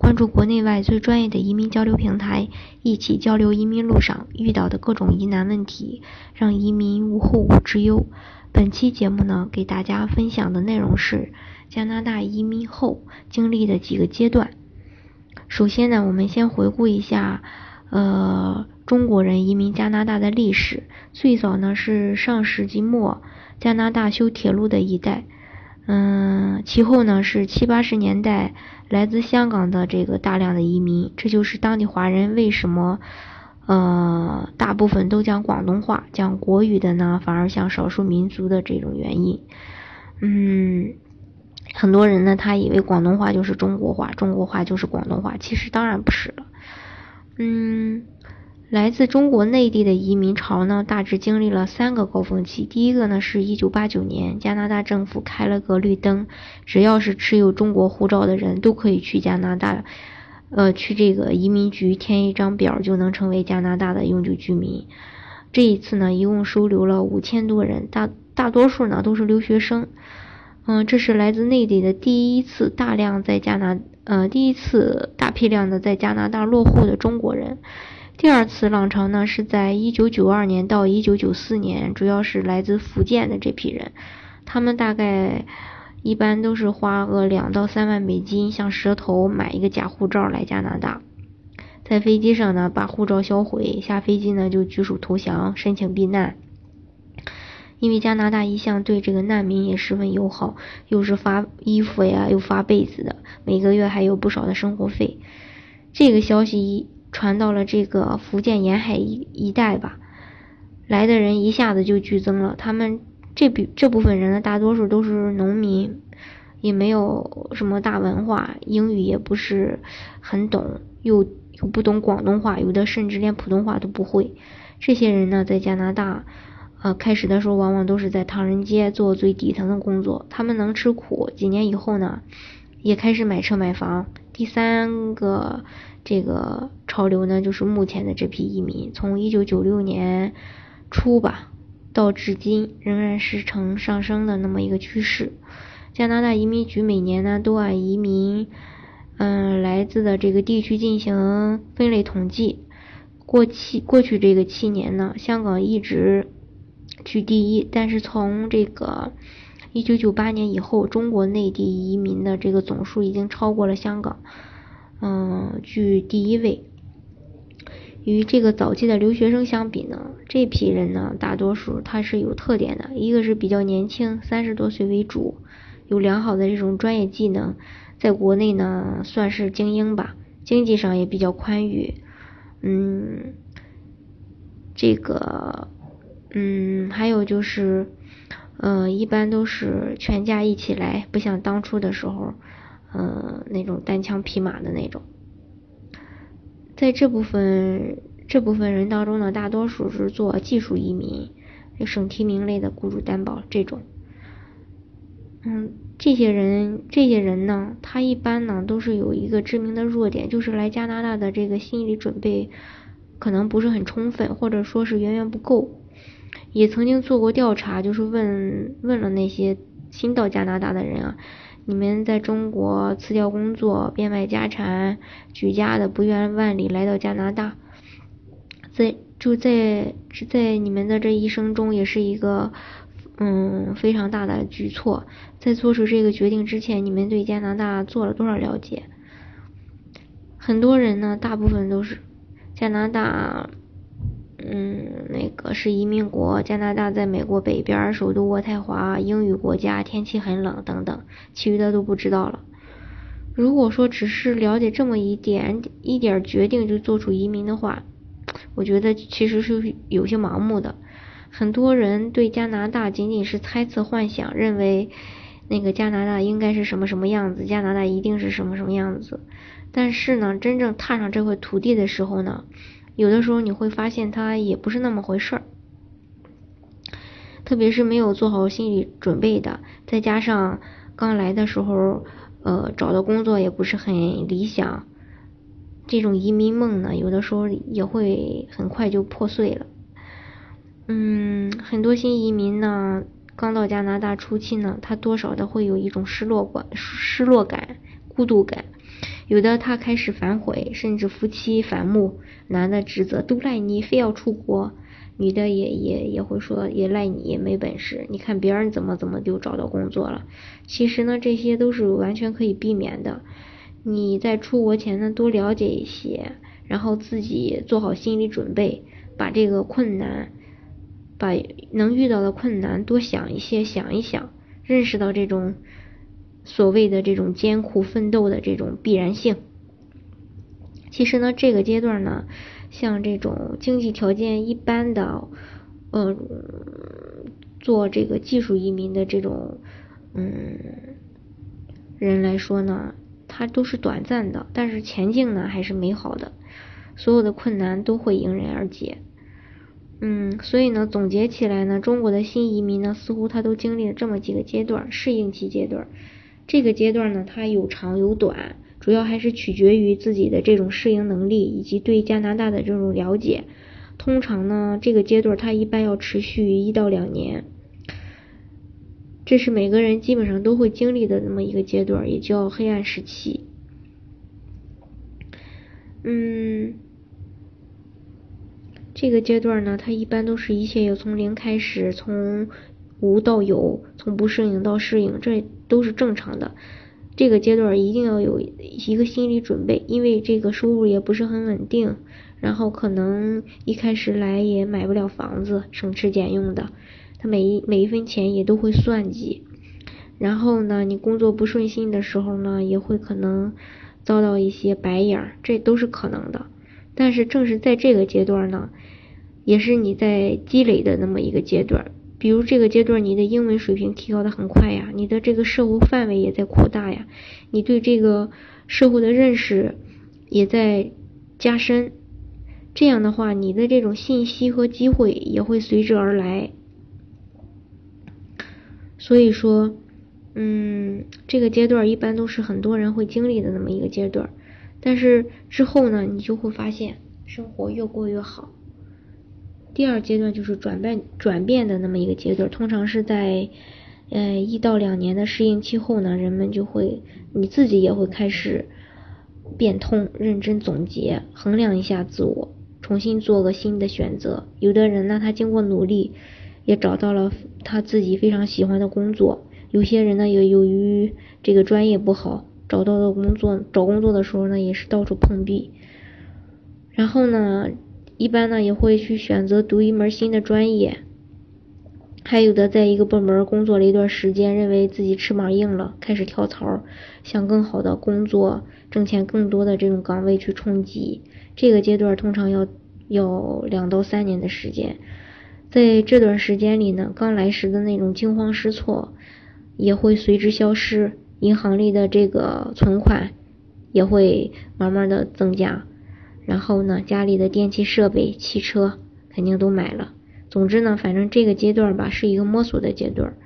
关注国内外最专业的移民交流平台，一起交流移民路上遇到的各种疑难问题，让移民无后顾之忧。本期节目呢，给大家分享的内容是加拿大移民后经历的几个阶段。首先呢，我们先回顾一下，呃，中国人移民加拿大的历史。最早呢是上世纪末加拿大修铁路的一代，嗯，其后呢是七八十年代来自香港的这个大量的移民，这就是当地华人为什么。呃，大部分都讲广东话，讲国语的呢，反而像少数民族的这种原因。嗯，很多人呢，他以为广东话就是中国话，中国话就是广东话，其实当然不是了。嗯，来自中国内地的移民潮呢，大致经历了三个高峰期。第一个呢，是一九八九年，加拿大政府开了个绿灯，只要是持有中国护照的人都可以去加拿大。呃，去这个移民局填一张表就能成为加拿大的永久居民。这一次呢，一共收留了五千多人，大大多数呢都是留学生。嗯，这是来自内地的第一次大量在加拿，呃，第一次大批量的在加拿大落户的中国人。第二次浪潮呢，是在一九九二年到一九九四年，主要是来自福建的这批人，他们大概。一般都是花个两到三万美金，像蛇头买一个假护照来加拿大，在飞机上呢把护照销毁，下飞机呢就举手投降，申请避难。因为加拿大一向对这个难民也十分友好，又是发衣服呀，又发被子的，每个月还有不少的生活费。这个消息一传到了这个福建沿海一一带吧，来的人一下子就剧增了，他们。这比这部分人呢，大多数都是农民，也没有什么大文化，英语也不是很懂，又又不懂广东话，有的甚至连普通话都不会。这些人呢，在加拿大，呃，开始的时候往往都是在唐人街做最底层的工作，他们能吃苦。几年以后呢，也开始买车买房。第三个这个潮流呢，就是目前的这批移民，从一九九六年初吧。到至今仍然是呈上升的那么一个趋势。加拿大移民局每年呢都按移民嗯来自的这个地区进行分类统计。过去过去这个七年呢，香港一直居第一，但是从这个一九九八年以后，中国内地移民的这个总数已经超过了香港，嗯，居第一位。与这个早期的留学生相比呢，这批人呢，大多数他是有特点的，一个是比较年轻，三十多岁为主，有良好的这种专业技能，在国内呢算是精英吧，经济上也比较宽裕，嗯，这个，嗯，还有就是，呃，一般都是全家一起来，不像当初的时候，呃，那种单枪匹马的那种。在这部分这部分人当中呢，大多数是做技术移民，省提名类的雇主担保这种。嗯，这些人这些人呢，他一般呢都是有一个致命的弱点，就是来加拿大的这个心理准备可能不是很充分，或者说是远远不够。也曾经做过调查，就是问问了那些新到加拿大的人啊。你们在中国辞掉工作，变卖家产，举家的不远万里来到加拿大，在就在在你们的这一生中，也是一个嗯非常大的举措。在做出这个决定之前，你们对加拿大做了多少了解？很多人呢，大部分都是加拿大。个是移民国，加拿大在美国北边，首都渥太华，英语国家，天气很冷等等，其余的都不知道了。如果说只是了解这么一点一点决定就做出移民的话，我觉得其实是有些盲目的。很多人对加拿大仅仅是猜测幻想，认为那个加拿大应该是什么什么样子，加拿大一定是什么什么样子。但是呢，真正踏上这块土地的时候呢？有的时候你会发现它也不是那么回事儿，特别是没有做好心理准备的，再加上刚来的时候，呃，找的工作也不是很理想，这种移民梦呢，有的时候也会很快就破碎了。嗯，很多新移民呢，刚到加拿大初期呢，他多少的会有一种失落感、失落感、孤独感。有的他开始反悔，甚至夫妻反目，男的指责都赖你，非要出国；女的也也也会说也赖你没本事，你看别人怎么怎么就找到工作了。其实呢，这些都是完全可以避免的。你在出国前呢，多了解一些，然后自己做好心理准备，把这个困难，把能遇到的困难多想一些，想一想，认识到这种。所谓的这种艰苦奋斗的这种必然性，其实呢，这个阶段呢，像这种经济条件一般的，嗯，做这个技术移民的这种，嗯，人来说呢，它都是短暂的，但是前景呢还是美好的，所有的困难都会迎刃而解，嗯，所以呢，总结起来呢，中国的新移民呢，似乎他都经历了这么几个阶段，适应期阶段。这个阶段呢，它有长有短，主要还是取决于自己的这种适应能力以及对加拿大的这种了解。通常呢，这个阶段它一般要持续一到两年，这是每个人基本上都会经历的那么一个阶段，也叫黑暗时期。嗯，这个阶段呢，它一般都是一切要从零开始，从。无到有，从不适应到适应，这都是正常的。这个阶段一定要有一个心理准备，因为这个收入也不是很稳定，然后可能一开始来也买不了房子，省吃俭用的，他每一每一分钱也都会算计。然后呢，你工作不顺心的时候呢，也会可能遭到一些白眼儿，这都是可能的。但是正是在这个阶段呢，也是你在积累的那么一个阶段。比如这个阶段，你的英文水平提高的很快呀，你的这个社会范围也在扩大呀，你对这个社会的认识也在加深，这样的话，你的这种信息和机会也会随之而来。所以说，嗯，这个阶段一般都是很多人会经历的那么一个阶段，但是之后呢，你就会发现生活越过越好。第二阶段就是转变转变的那么一个阶段，通常是在呃一到两年的适应期后呢，人们就会你自己也会开始变通，认真总结，衡量一下自我，重新做个新的选择。有的人呢，他经过努力也找到了他自己非常喜欢的工作；有些人呢，也由于这个专业不好，找到的工作找工作的时候呢，也是到处碰壁。然后呢？一般呢也会去选择读一门新的专业，还有的在一个部门工作了一段时间，认为自己翅膀硬了，开始跳槽，向更好的工作、挣钱更多的这种岗位去冲击。这个阶段通常要要两到三年的时间，在这段时间里呢，刚来时的那种惊慌失措也会随之消失，银行里的这个存款也会慢慢的增加。然后呢，家里的电器设备、汽车肯定都买了。总之呢，反正这个阶段吧，是一个摸索的阶段。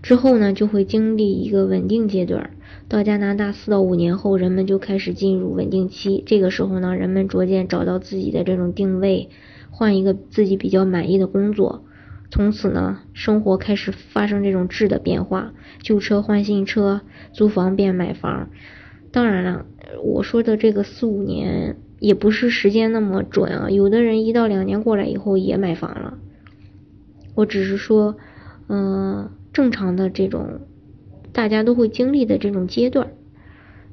之后呢，就会经历一个稳定阶段。到加拿大四到五年后，人们就开始进入稳定期。这个时候呢，人们逐渐找到自己的这种定位，换一个自己比较满意的工作。从此呢，生活开始发生这种质的变化，旧车换新车，租房变买房。当然了。我说的这个四五年也不是时间那么准啊，有的人一到两年过来以后也买房了。我只是说，嗯，正常的这种大家都会经历的这种阶段。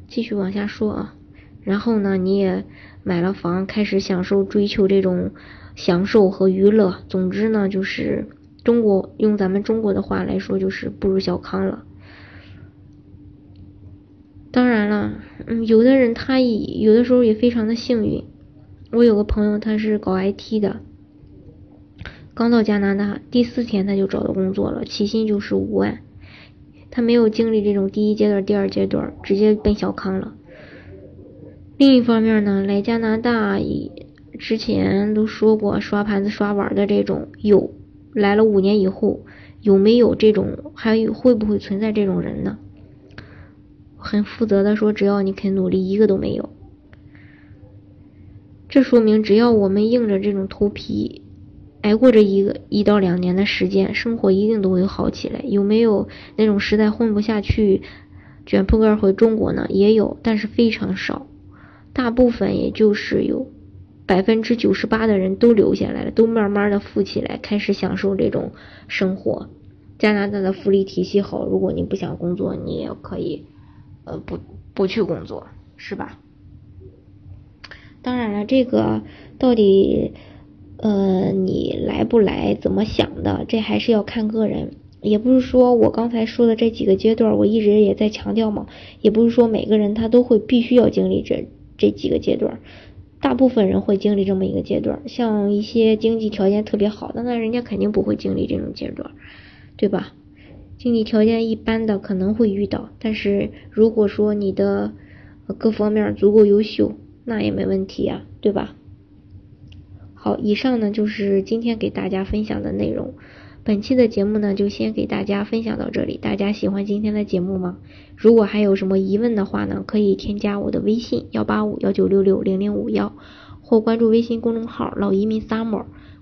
继续往下说啊，然后呢，你也买了房，开始享受追求这种享受和娱乐。总之呢，就是中国用咱们中国的话来说，就是步入小康了。当然了，嗯，有的人他也有的时候也非常的幸运。我有个朋友，他是搞 IT 的，刚到加拿大第四天他就找到工作了，起薪就是五万。他没有经历这种第一阶段、第二阶段，直接奔小康了。另一方面呢，来加拿大以之前都说过刷盘子、刷碗的这种有，来了五年以后有没有这种，还有会不会存在这种人呢？很负责的说，只要你肯努力，一个都没有。这说明，只要我们硬着这种头皮，挨过这一个一到两年的时间，生活一定都会好起来。有没有那种实在混不下去，卷铺盖回中国呢？也有，但是非常少。大部分也就是有百分之九十八的人都留下来了，都慢慢的富起来，开始享受这种生活。加拿大的福利体系好，如果你不想工作，你也可以。呃，不不去工作是吧？当然了，这个到底呃你来不来，怎么想的，这还是要看个人。也不是说我刚才说的这几个阶段，我一直也在强调嘛。也不是说每个人他都会必须要经历这这几个阶段，大部分人会经历这么一个阶段。像一些经济条件特别好的，那人家肯定不会经历这种阶段，对吧？经济条件一般的可能会遇到，但是如果说你的各方面足够优秀，那也没问题呀，对吧？好，以上呢就是今天给大家分享的内容。本期的节目呢就先给大家分享到这里。大家喜欢今天的节目吗？如果还有什么疑问的话呢，可以添加我的微信幺八五幺九六六零零五幺，或关注微信公众号老移民 summer。